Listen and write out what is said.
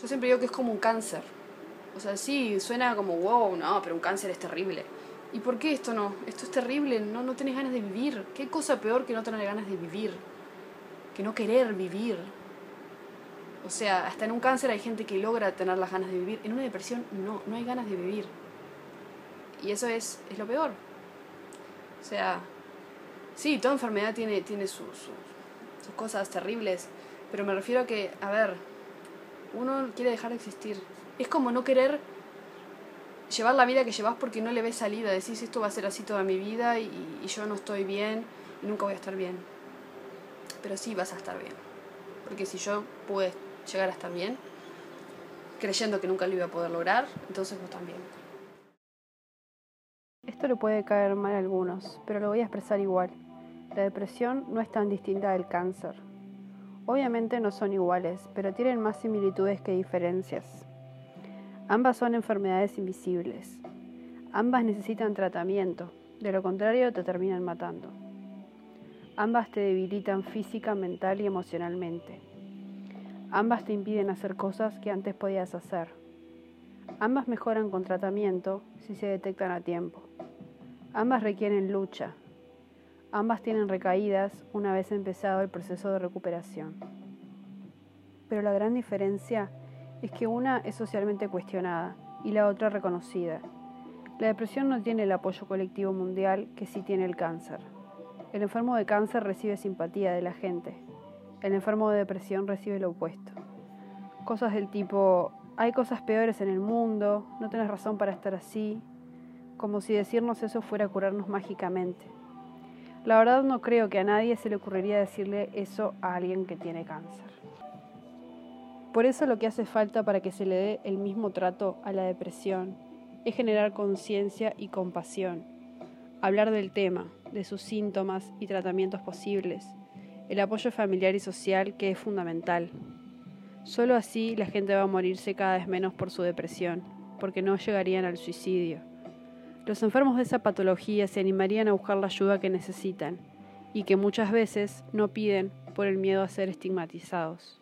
Yo siempre digo que es como un cáncer. O sea, sí, suena como wow, no, pero un cáncer es terrible. ¿Y por qué esto no? Esto es terrible, no, no tenés ganas de vivir. ¿Qué cosa peor que no tener ganas de vivir? Que no querer vivir. O sea, hasta en un cáncer hay gente que logra tener las ganas de vivir. En una depresión no, no hay ganas de vivir. Y eso es, es lo peor. O sea, sí, toda enfermedad tiene, tiene sus, sus cosas terribles, pero me refiero a que, a ver, uno quiere dejar de existir. Es como no querer llevar la vida que llevas porque no le ves salida. Decís, esto va a ser así toda mi vida y, yo no estoy bien y nunca voy a estar bien. Pero sí vas a estar bien. Porque si yo pude llegar a estar bien, creyendo que nunca lo iba a poder lograr, entonces vos también. Esto le puede caer mal a algunos, pero lo voy a expresar igual. La depresión no es tan distinta del cáncer. Obviamente no son iguales, pero tienen más similitudes que diferencias. Ambas son enfermedades invisibles. Ambas necesitan tratamiento, de lo contrario te terminan matando. Ambas te debilitan física, mental y emocionalmente. Ambas te impiden hacer cosas que antes podías hacer. Ambas mejoran con tratamiento si se detectan a tiempo. Ambas requieren lucha. Ambas tienen recaídas una vez empezado el proceso de recuperación. Pero la gran diferencia es que una es socialmente cuestionada y la otra reconocida. La depresión no tiene el apoyo colectivo mundial que sí tiene el cáncer. El enfermo de cáncer recibe simpatía de la gente. El enfermo de depresión recibe lo opuesto. Cosas del tipo, hay cosas peores en el mundo, no tienes razón para estar así, como si decirnos eso fuera curarnos mágicamente. La verdad no creo que a nadie se le ocurriría decirle eso a alguien que tiene cáncer. Por eso lo que hace falta para que se le dé el mismo trato a la depresión es generar conciencia y compasión, hablar del tema, de sus síntomas y tratamientos posibles, el apoyo familiar y social que es fundamental. Solo así la gente va a morirse cada vez menos por su depresión, porque no llegarían al suicidio. Los enfermos de esa patología se animarían a buscar la ayuda que necesitan y que muchas veces no piden por el miedo a ser estigmatizados.